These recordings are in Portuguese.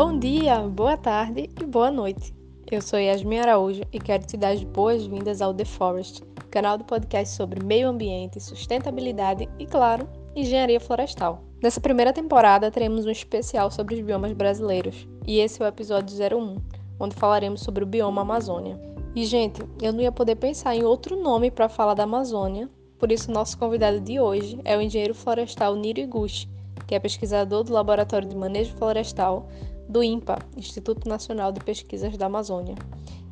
Bom dia, boa tarde e boa noite. Eu sou Yasmin Araújo e quero te dar as boas-vindas ao The Forest, canal do podcast sobre meio ambiente, sustentabilidade e, claro, engenharia florestal. Nessa primeira temporada teremos um especial sobre os biomas brasileiros, e esse é o episódio 01, onde falaremos sobre o bioma Amazônia. E, gente, eu não ia poder pensar em outro nome para falar da Amazônia, por isso nosso convidado de hoje é o engenheiro florestal Niro Iguchi, que é pesquisador do Laboratório de Manejo Florestal do INPA, Instituto Nacional de Pesquisas da Amazônia.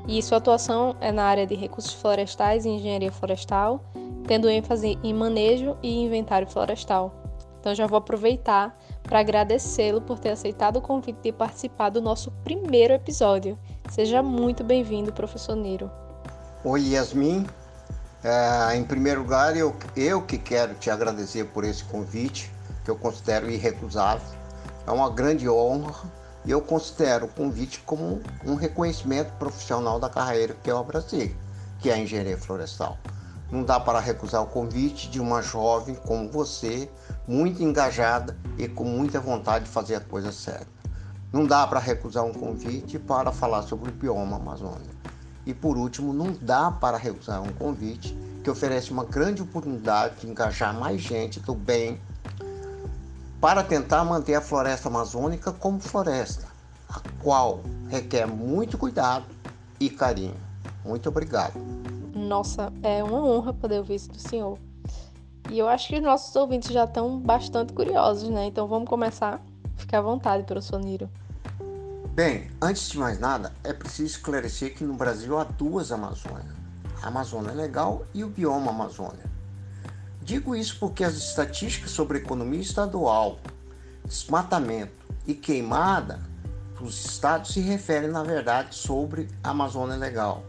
E sua atuação é na área de recursos florestais e engenharia florestal, tendo ênfase em manejo e inventário florestal. Então já vou aproveitar para agradecê-lo por ter aceitado o convite de participar do nosso primeiro episódio. Seja muito bem-vindo, professor Niro. Oi, Yasmin. É, em primeiro lugar, eu, eu que quero te agradecer por esse convite, que eu considero irrecusável. É uma grande honra eu considero o convite como um reconhecimento profissional da carreira que eu abracei, que é a engenharia florestal. Não dá para recusar o convite de uma jovem como você, muito engajada e com muita vontade de fazer a coisa certa. Não dá para recusar um convite para falar sobre o bioma Amazônia. E por último, não dá para recusar um convite que oferece uma grande oportunidade de engajar mais gente do bem para tentar manter a floresta amazônica como floresta, a qual requer muito cuidado e carinho. Muito obrigado. Nossa, é uma honra poder ouvir isso do senhor. E eu acho que os nossos ouvintes já estão bastante curiosos, né? Então vamos começar. Fique à vontade, professor Niro. Bem, antes de mais nada, é preciso esclarecer que no Brasil há duas Amazônias: a Amazônia Legal e o bioma Amazônia. Digo isso porque as estatísticas sobre economia estadual, desmatamento e queimada dos estados se referem, na verdade, sobre a Amazônia Legal.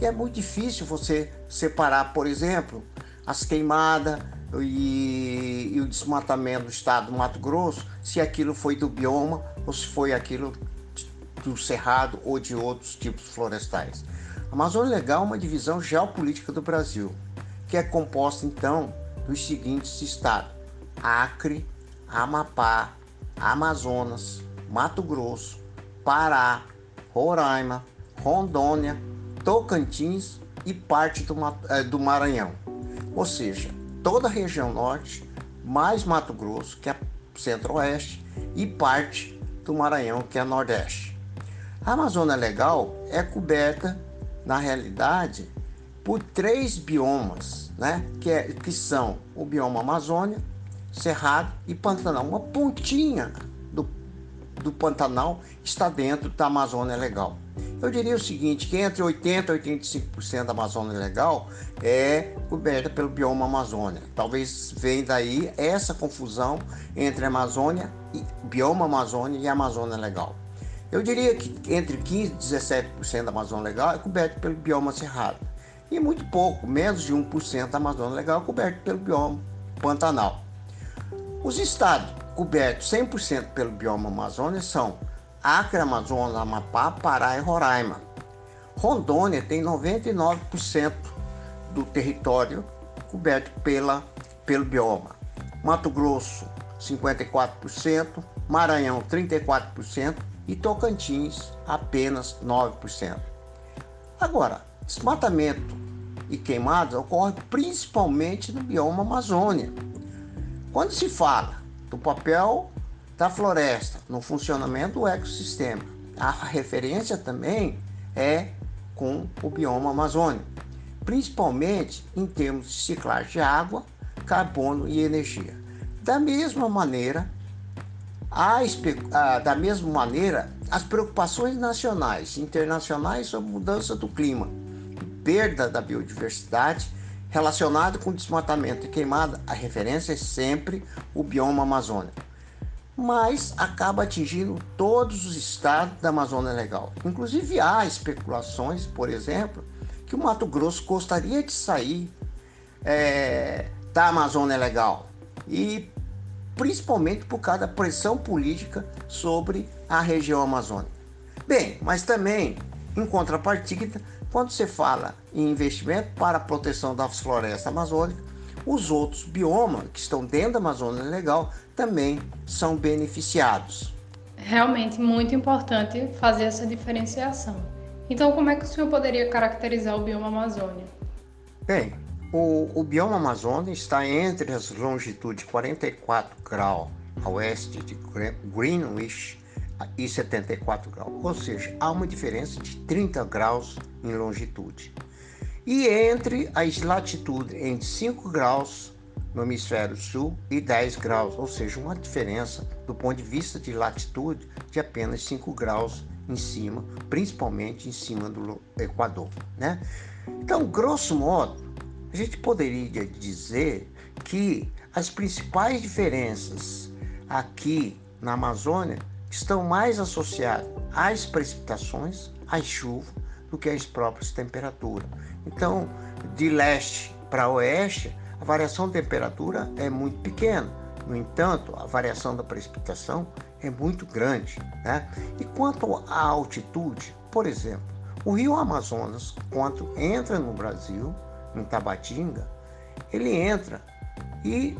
E é muito difícil você separar, por exemplo, as queimadas e, e, o desmatamento do estado do Mato Grosso, se aquilo foi do bioma ou se foi aquilo do cerrado ou de outros tipos florestais. A Amazônia Legal é uma divisão geopolítica do Brasil que é composta então dos seguintes estados: Acre, Amapá, Amazonas, Mato Grosso, Pará, Roraima, Rondônia, Tocantins e parte do, eh, do Maranhão. Ou seja, toda a região norte, mais Mato Grosso, que é centro-oeste, e parte do Maranhão, que é nordeste. A Amazônia Legal é coberta, na realidade, por três biomas, né? que, é, que são o bioma Amazônia, Cerrado e Pantanal. Uma pontinha do, do Pantanal está dentro da Amazônia Legal. Eu diria o seguinte, que entre 80% e 85% da Amazônia Legal é coberta pelo bioma Amazônia. Talvez venha daí essa confusão entre Amazônia e bioma Amazônia e Amazônia Legal. Eu diria que entre 15% e 17% da Amazônia Legal é coberta pelo bioma Cerrado e muito pouco, menos de 1% da Amazônia Legal coberto pelo bioma Pantanal. Os estados cobertos 100% pelo bioma Amazônia são Acre, Amazonas, Amapá, Pará e Roraima. Rondônia tem 99% do território coberto pela, pelo bioma. Mato Grosso, 54%, Maranhão, 34% e Tocantins, apenas 9%. Agora, Desmatamento e queimadas ocorrem principalmente no bioma Amazônia. Quando se fala do papel da floresta no funcionamento do ecossistema, a referência também é com o bioma Amazônia, principalmente em termos de ciclagem de água, carbono e energia. Da mesma maneira, a, da mesma maneira, as preocupações nacionais e internacionais sobre mudança do clima perda da biodiversidade relacionado com desmatamento e queimada, a referência é sempre o bioma amazônico. Mas acaba atingindo todos os estados da Amazônia Legal. Inclusive há especulações, por exemplo, que o Mato Grosso gostaria de sair é, da Amazônia Legal. E principalmente por causa da pressão política sobre a região amazônica. Bem, mas também, em contrapartida, quando se fala em investimento para a proteção das florestas amazônicas, os outros biomas que estão dentro da Amazônia Legal também são beneficiados. Realmente muito importante fazer essa diferenciação. Então, como é que o senhor poderia caracterizar o bioma Amazônia? Bem, o, o bioma Amazônia está entre as longitudes 44 graus a oeste de Greenwich e 74 graus, ou seja, há uma diferença de 30 graus em longitude. E entre as latitudes entre 5 graus no hemisfério sul e 10 graus, ou seja, uma diferença do ponto de vista de latitude de apenas 5 graus em cima, principalmente em cima do Equador, né? Então, grosso modo, a gente poderia dizer que as principais diferenças aqui na Amazônia estão mais associadas às precipitações, às chuvas, do que às próprias temperaturas. Então, de leste para oeste, a variação de temperatura é muito pequena. No entanto, a variação da precipitação é muito grande. Né? E quanto à altitude, por exemplo, o rio Amazonas, quando entra no Brasil, em Tabatinga, ele entra e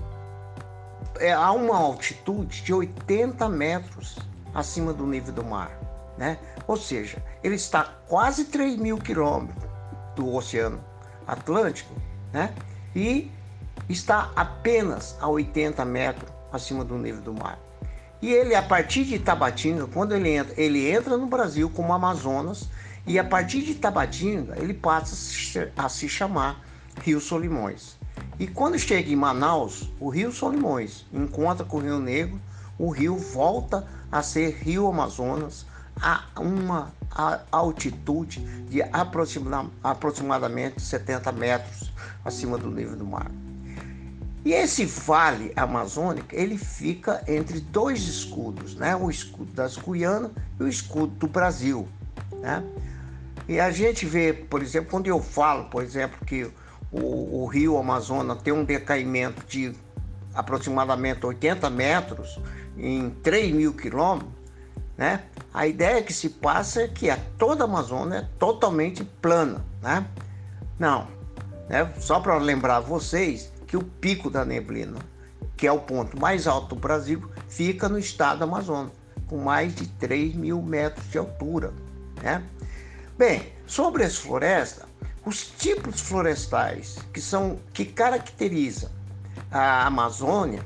é, há uma altitude de 80 metros acima do nível do mar. Né? Ou seja, ele está quase 3 mil quilômetros do Oceano Atlântico né? e está apenas a 80 metros acima do nível do mar. E ele, a partir de Tabatinga, quando ele entra, ele entra no Brasil como Amazonas, e a partir de Tabatinga, ele passa a se chamar Rio Solimões. E quando chega em Manaus, o Rio Solimões encontra com o Rio Negro, o rio volta a ser Rio Amazonas a uma altitude de aproximadamente 70 metros acima do nível do mar. E esse vale amazônico, ele fica entre dois escudos, né? O escudo das Guianas e o escudo do Brasil, né? E a gente vê, por exemplo, quando eu falo, por exemplo, que o, o rio Amazonas tem um decaimento de aproximadamente 80 metros em 3 mil quilômetros, né? A ideia que se passa é que a toda a Amazônia é totalmente plana, né? Não, né? Só para lembrar vocês que o pico da neblina, que é o ponto mais alto do Brasil, fica no estado do Amazonas, com mais de 3 mil metros de altura, né? Bem, sobre as florestas, os tipos florestais que são que caracterizam a Amazônia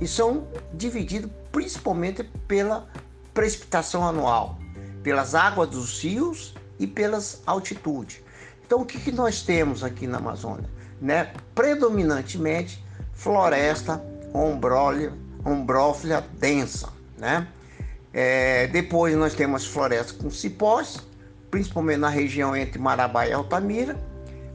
e são divididos principalmente pela precipitação anual, pelas águas dos rios e pelas altitudes. Então, o que, que nós temos aqui na Amazônia? Né? Predominantemente floresta ombrólia, ombrófila densa. Né? É, depois nós temos florestas com cipós, principalmente na região entre Marabá e Altamira.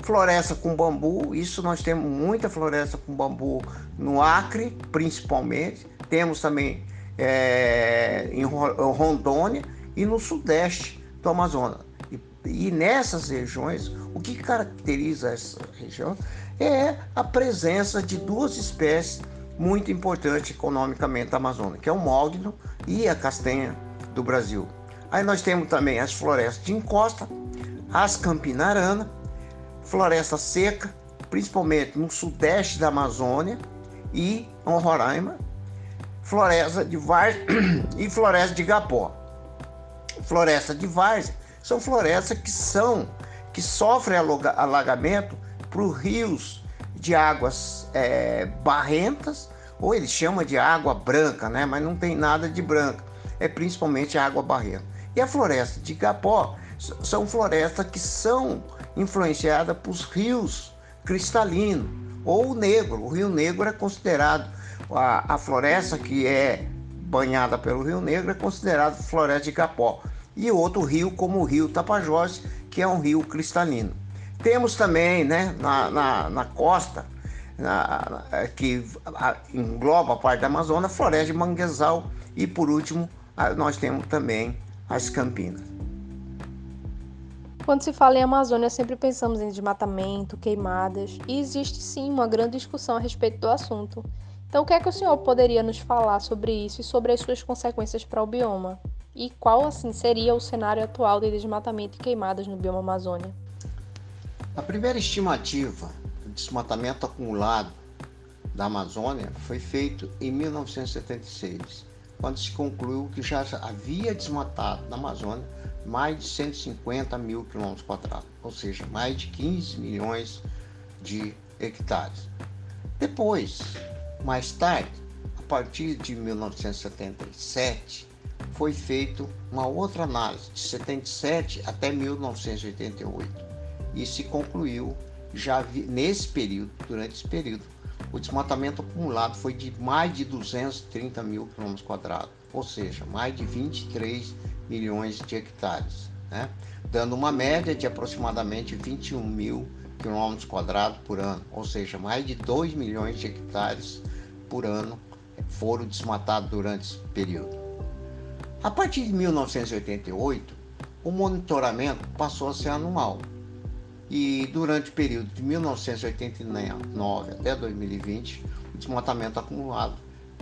Floresta com bambu, isso nós temos muita floresta com bambu no Acre, principalmente. Temos também é, em Rondônia e no sudeste do Amazonas. E, e nessas regiões, o que caracteriza essa região é a presença de duas espécies muito importantes economicamente da Amazônia, que é o mogno e a castanha do Brasil. Aí nós temos também as florestas de encosta, as campinaranas, floresta seca, principalmente no sudeste da Amazônia e em Roraima, floresta de várzea e floresta de Gapó. Floresta de várzea são florestas que são que sofrem alagamento por rios de águas é, barrentas, ou eles chamam de água branca, né? mas não tem nada de branca, é principalmente água barrenta. E a floresta de Igapó são florestas que são influenciadas por rios cristalinos ou negro. O Rio Negro é considerado a, a floresta que é banhada pelo Rio Negro é considerada floresta de Igapó. E outro rio como o Rio Tapajós, que é um rio cristalino. Temos também né, na, na, na costa, na, que engloba a parte da Amazônia, floresta de manguezal e por último nós temos também as Campinas. Quando se fala em Amazônia, sempre pensamos em desmatamento, queimadas, e existe sim uma grande discussão a respeito do assunto. Então, o que é que o senhor poderia nos falar sobre isso e sobre as suas consequências para o bioma? E qual, assim, seria o cenário atual de desmatamento e queimadas no bioma Amazônia? A primeira estimativa do desmatamento acumulado da Amazônia foi feito em 1976 quando se concluiu que já havia desmatado na Amazônia mais de 150 mil quilômetros quadrados, ou seja, mais de 15 milhões de hectares. Depois, mais tarde, a partir de 1977, foi feita uma outra análise, de 77 até 1988, e se concluiu já nesse período, durante esse período, o desmatamento acumulado foi de mais de 230 mil quilômetros quadrados, ou seja, mais de 23 milhões de hectares, né? dando uma média de aproximadamente 21 mil quilômetros quadrados por ano, ou seja, mais de 2 milhões de hectares por ano foram desmatados durante esse período. A partir de 1988, o monitoramento passou a ser anual, e durante o período de 1989 até 2020, o desmatamento acumulado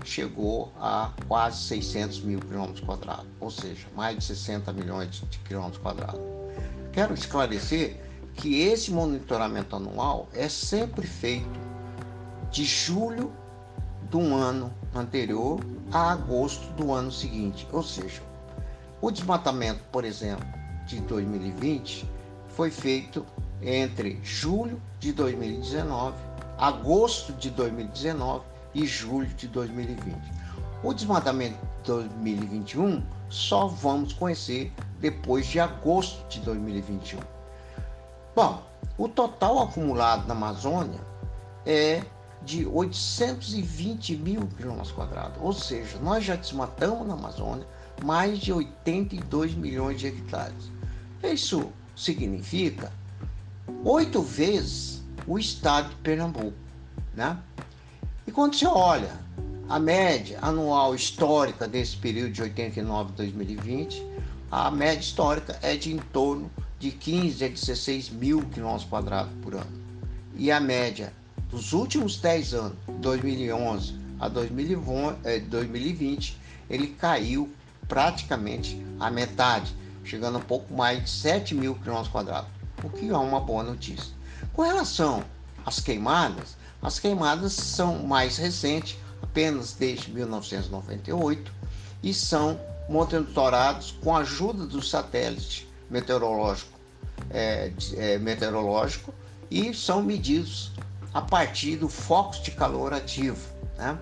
chegou a quase 600 mil quilômetros quadrados, ou seja, mais de 60 milhões de quilômetros quadrados. Quero esclarecer que esse monitoramento anual é sempre feito de julho do ano anterior a agosto do ano seguinte, ou seja, o desmatamento, por exemplo, de 2020 foi feito entre julho de 2019, agosto de 2019 e julho de 2020. O desmatamento de 2021 só vamos conhecer depois de agosto de 2021. Bom, o total acumulado na Amazônia é de 820 mil quilômetros quadrados, ou seja, nós já desmatamos na Amazônia mais de 82 milhões de hectares. Isso significa oito vezes o estado de Pernambuco. Né? E quando você olha a média anual histórica desse período de 89 a 2020, a média histórica é de em torno de 15 a 16 mil quilômetros quadrados por ano. E a média dos últimos 10 anos, 2011 a 2020, eh, ele caiu praticamente a metade, chegando a um pouco mais de 7 mil quilômetros quadrados o que é uma boa notícia. Com relação às queimadas, as queimadas são mais recentes, apenas desde 1998, e são monitorados com a ajuda do satélite meteorológico, é, é, meteorológico e são medidos a partir do foco de calor ativo. Né?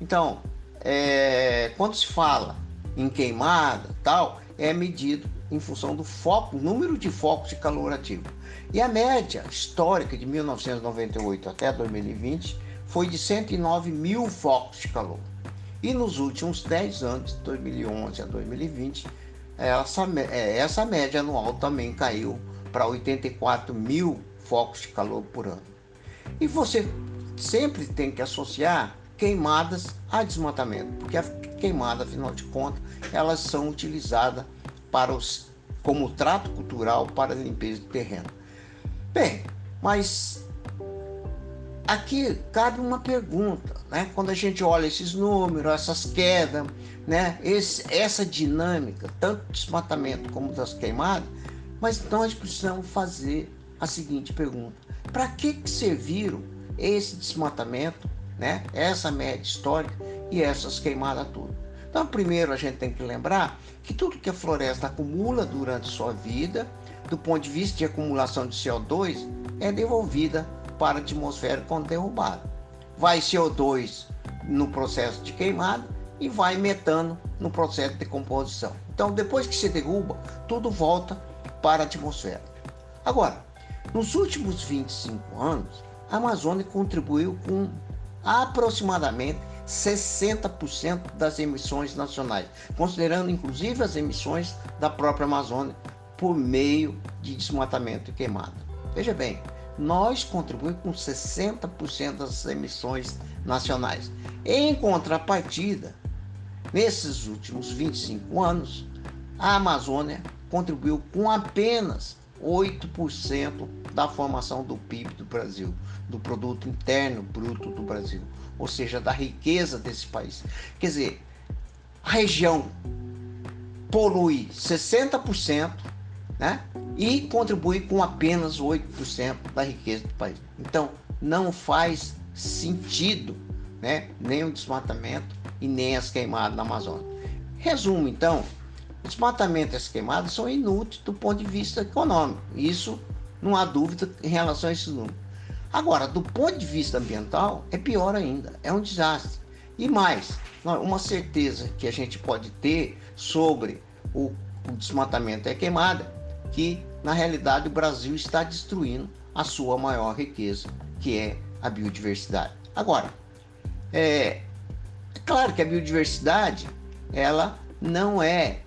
Então, é, quando se fala em queimada tal, é medido em função do foco, número de focos de calor ativo. E a média histórica de 1998 até 2020 foi de 109 mil focos de calor. E nos últimos 10 anos, de 2011 a 2020, essa, é, essa média anual também caiu para 84 mil focos de calor por ano. E você sempre tem que associar queimadas a desmatamento, porque a queimada, afinal de contas, elas são utilizadas para os, como trato cultural para a limpeza do terreno. Bem, mas aqui cabe uma pergunta, né? Quando a gente olha esses números, essas quedas, né? Esse, essa dinâmica, tanto do desmatamento como das queimadas, mas nós precisamos fazer a seguinte pergunta: para que, que serviram esse desmatamento, né? Essa média histórica e essas queimadas todas? Então, primeiro a gente tem que lembrar que tudo que a floresta acumula durante sua vida, do ponto de vista de acumulação de CO2, é devolvida para a atmosfera quando derrubada. Vai CO2 no processo de queimada e vai metano no processo de decomposição. Então, depois que se derruba, tudo volta para a atmosfera. Agora, nos últimos 25 anos, a Amazônia contribuiu com aproximadamente 60% das emissões nacionais, considerando inclusive as emissões da própria Amazônia por meio de desmatamento e queimada. Veja bem, nós contribuímos com 60% das emissões nacionais. Em contrapartida, nesses últimos 25 anos, a Amazônia contribuiu com apenas 8% da formação do PIB do Brasil, do produto interno bruto do Brasil ou seja, da riqueza desse país. Quer dizer, a região polui 60%, né? E contribui com apenas 8% da riqueza do país. Então, não faz sentido, né? Nem o desmatamento e nem as queimadas na Amazônia. Resumo, então, desmatamento e as queimadas são inúteis do ponto de vista econômico. Isso não há dúvida em relação a esses números. Agora, do ponto de vista ambiental, é pior ainda, é um desastre. E mais, uma certeza que a gente pode ter sobre o, o desmatamento e a queimada, que na realidade o Brasil está destruindo a sua maior riqueza, que é a biodiversidade. Agora, é, é claro que a biodiversidade ela não é,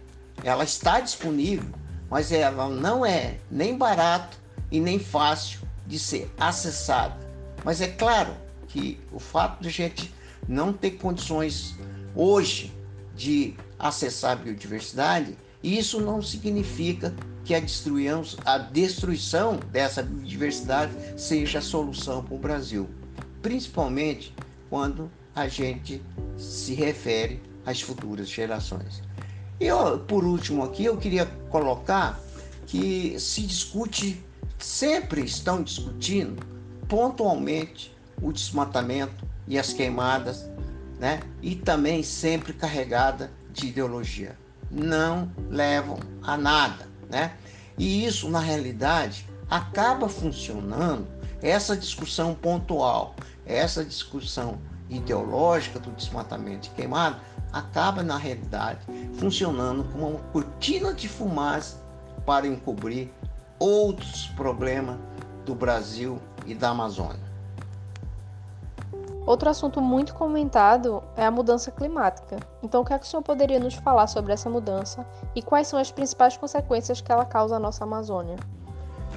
ela está disponível, mas ela não é nem barato e nem fácil de ser acessada. Mas é claro que o fato de a gente não ter condições hoje de acessar a biodiversidade, isso não significa que a, a destruição dessa biodiversidade seja a solução para o Brasil, principalmente quando a gente se refere às futuras gerações. E por último aqui, eu queria colocar que se discute, sempre estão discutindo pontualmente o desmatamento e as queimadas, né? E também sempre carregada de ideologia. Não levam a nada, né? E isso, na realidade, acaba funcionando essa discussão pontual, essa discussão ideológica do desmatamento e queimada, acaba, na realidade, funcionando como uma cortina de fumaça para encobrir outros problemas do Brasil e da Amazônia. Outro assunto muito comentado é a mudança climática. Então, o que, é que o senhor poderia nos falar sobre essa mudança e quais são as principais consequências que ela causa à nossa Amazônia?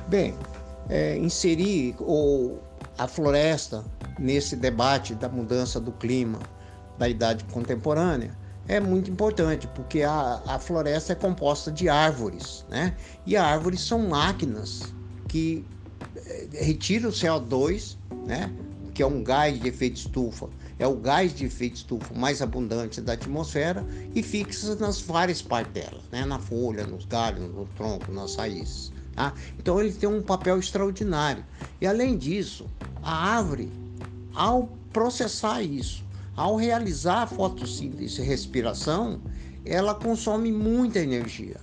Bem, é, inserir ou a floresta nesse debate da mudança do clima da idade contemporânea é muito importante, porque a, a floresta é composta de árvores, né? E árvores são máquinas que é, retiram o CO2, né? Que é um gás de efeito estufa, é o gás de efeito estufa mais abundante da atmosfera e fixa nas várias partes dela, né? na folha, nos galhos, no tronco, nas raízes. Tá? Então ele tem um papel extraordinário. E além disso, a árvore, ao processar isso, ao realizar a fotossíntese e respiração, ela consome muita energia.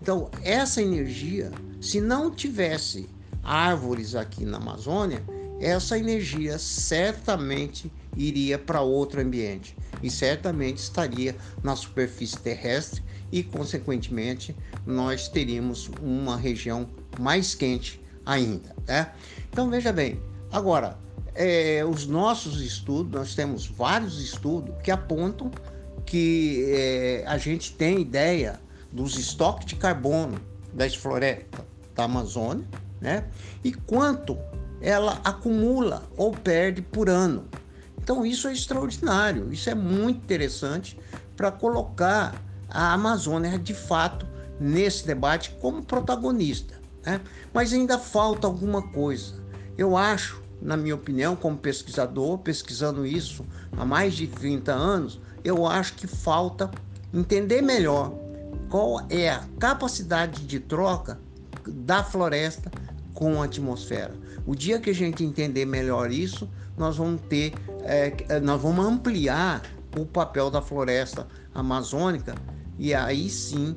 Então, essa energia, se não tivesse árvores aqui na Amazônia, essa energia certamente iria para outro ambiente e certamente estaria na superfície terrestre e, consequentemente, nós teríamos uma região mais quente ainda. Né? Então, veja bem, agora, é, os nossos estudos, nós temos vários estudos que apontam que é, a gente tem ideia dos estoques de carbono das florestas da Amazônia, né? E quanto ela acumula ou perde por ano. Então isso é extraordinário, isso é muito interessante para colocar a Amazônia de fato nesse debate como protagonista. Né? Mas ainda falta alguma coisa. Eu acho, na minha opinião, como pesquisador, pesquisando isso há mais de 30 anos, eu acho que falta entender melhor qual é a capacidade de troca da floresta com a atmosfera. O dia que a gente entender melhor isso, nós vamos ter, é, nós vamos ampliar o papel da floresta amazônica e aí sim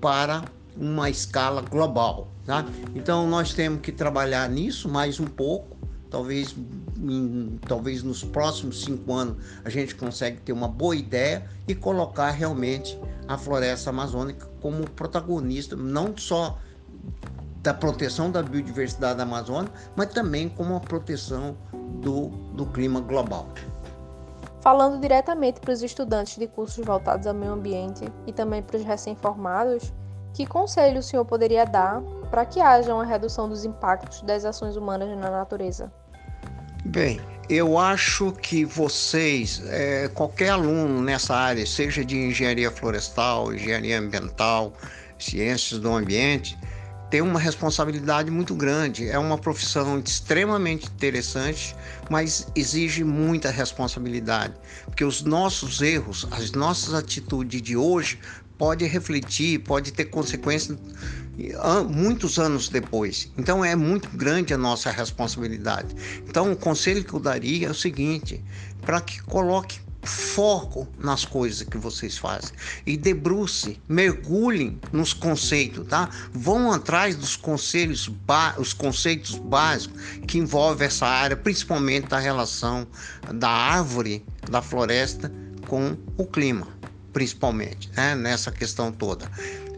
para uma escala global. Tá? Então nós temos que trabalhar nisso mais um pouco. Talvez, em, talvez nos próximos cinco anos a gente consiga ter uma boa ideia e colocar realmente a floresta amazônica como protagonista, não só da proteção da biodiversidade da Amazônia, mas também como a proteção do, do clima global. Falando diretamente para os estudantes de cursos voltados ao meio ambiente e também para os recém-formados, que conselho o senhor poderia dar para que haja uma redução dos impactos das ações humanas na natureza? Bem, eu acho que vocês, é, qualquer aluno nessa área, seja de engenharia florestal, engenharia ambiental, ciências do ambiente, tem uma responsabilidade muito grande. É uma profissão extremamente interessante, mas exige muita responsabilidade, porque os nossos erros, as nossas atitudes de hoje pode refletir, pode ter consequências muitos anos depois. Então é muito grande a nossa responsabilidade. Então o conselho que eu daria é o seguinte, para que coloque foco nas coisas que vocês fazem e debruce, mergulhem nos conceitos, tá? Vão atrás dos conselhos, os conceitos básicos que envolvem essa área, principalmente da relação da árvore, da floresta com o clima, principalmente, né? Nessa questão toda.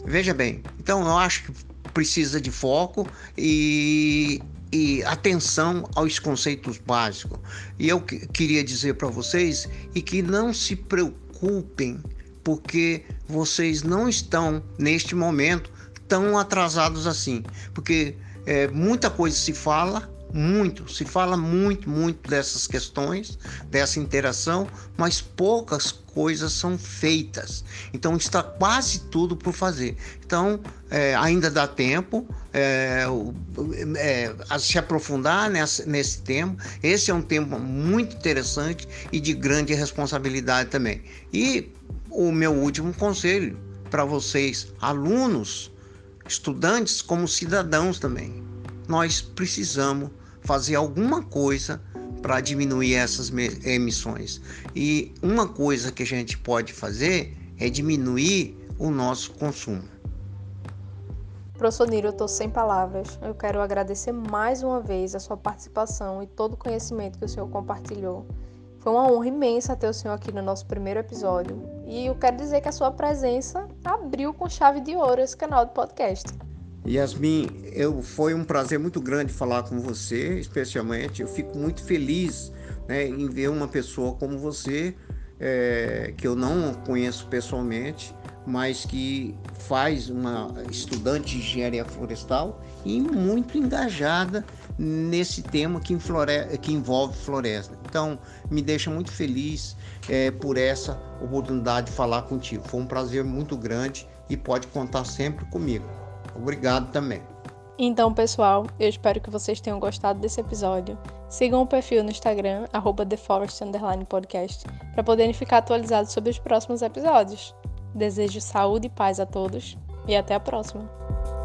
Veja bem, então eu acho que precisa de foco e e atenção aos conceitos básicos. E eu queria dizer para vocês e que não se preocupem, porque vocês não estão neste momento tão atrasados assim, porque é, muita coisa se fala, muito, se fala muito, muito dessas questões, dessa interação, mas poucas coisas são feitas. Então está quase tudo por fazer. Então é, ainda dá tempo é, é, a se aprofundar nessa, nesse tema. Esse é um tema muito interessante e de grande responsabilidade também. E o meu último conselho para vocês, alunos, estudantes, como cidadãos também nós precisamos fazer alguma coisa para diminuir essas emissões. E uma coisa que a gente pode fazer é diminuir o nosso consumo. Professor Niro, eu estou sem palavras. Eu quero agradecer mais uma vez a sua participação e todo o conhecimento que o senhor compartilhou. Foi uma honra imensa ter o senhor aqui no nosso primeiro episódio. E eu quero dizer que a sua presença abriu com chave de ouro esse canal de podcast. Yasmin, eu, foi um prazer muito grande falar com você, especialmente. Eu fico muito feliz né, em ver uma pessoa como você, é, que eu não conheço pessoalmente, mas que faz uma estudante de engenharia florestal e muito engajada nesse tema que, que envolve floresta. Então, me deixa muito feliz é, por essa oportunidade de falar contigo. Foi um prazer muito grande e pode contar sempre comigo. Obrigado também. Então, pessoal, eu espero que vocês tenham gostado desse episódio. Sigam o perfil no Instagram, TheForest_Podcast, para poderem ficar atualizados sobre os próximos episódios. Desejo saúde e paz a todos e até a próxima!